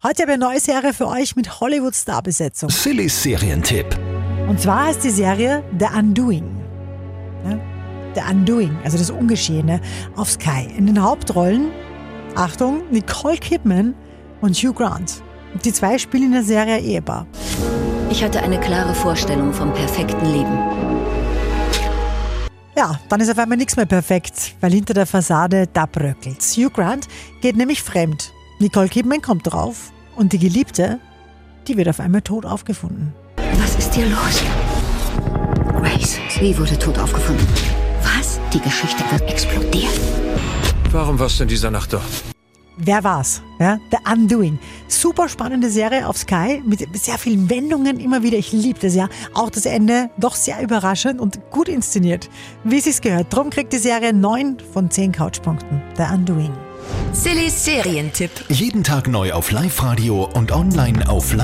Heute habe ich eine neue Serie für euch mit Hollywood-Starbesetzung. Sillys Serientipp. Und zwar heißt die Serie The Undoing. Ja? The Undoing, also das Ungeschehene, auf Sky. In den Hauptrollen, Achtung, Nicole Kidman und Hugh Grant. Die zwei spielen in der Serie Ehepaar. Ich hatte eine klare Vorstellung vom perfekten Leben. Ja, dann ist auf einmal nichts mehr perfekt, weil hinter der Fassade da bröckelt's. Hugh Grant geht nämlich fremd. Nicole Kidman kommt drauf und die Geliebte, die wird auf einmal tot aufgefunden. Was ist dir los? Grace, sie wurde tot aufgefunden. Was? Die Geschichte wird explodieren. Warum warst du in dieser Nacht dort? Wer war's? Ja, The Undoing. Super spannende Serie auf Sky mit sehr vielen Wendungen immer wieder. Ich liebe das ja. Auch das Ende doch sehr überraschend und gut inszeniert. Wie sich's gehört. Drum kriegt die Serie 9 von 10 Couchpunkten. The Undoing. Sillys Serientipp. Jeden Tag neu auf Live-Radio und online auf live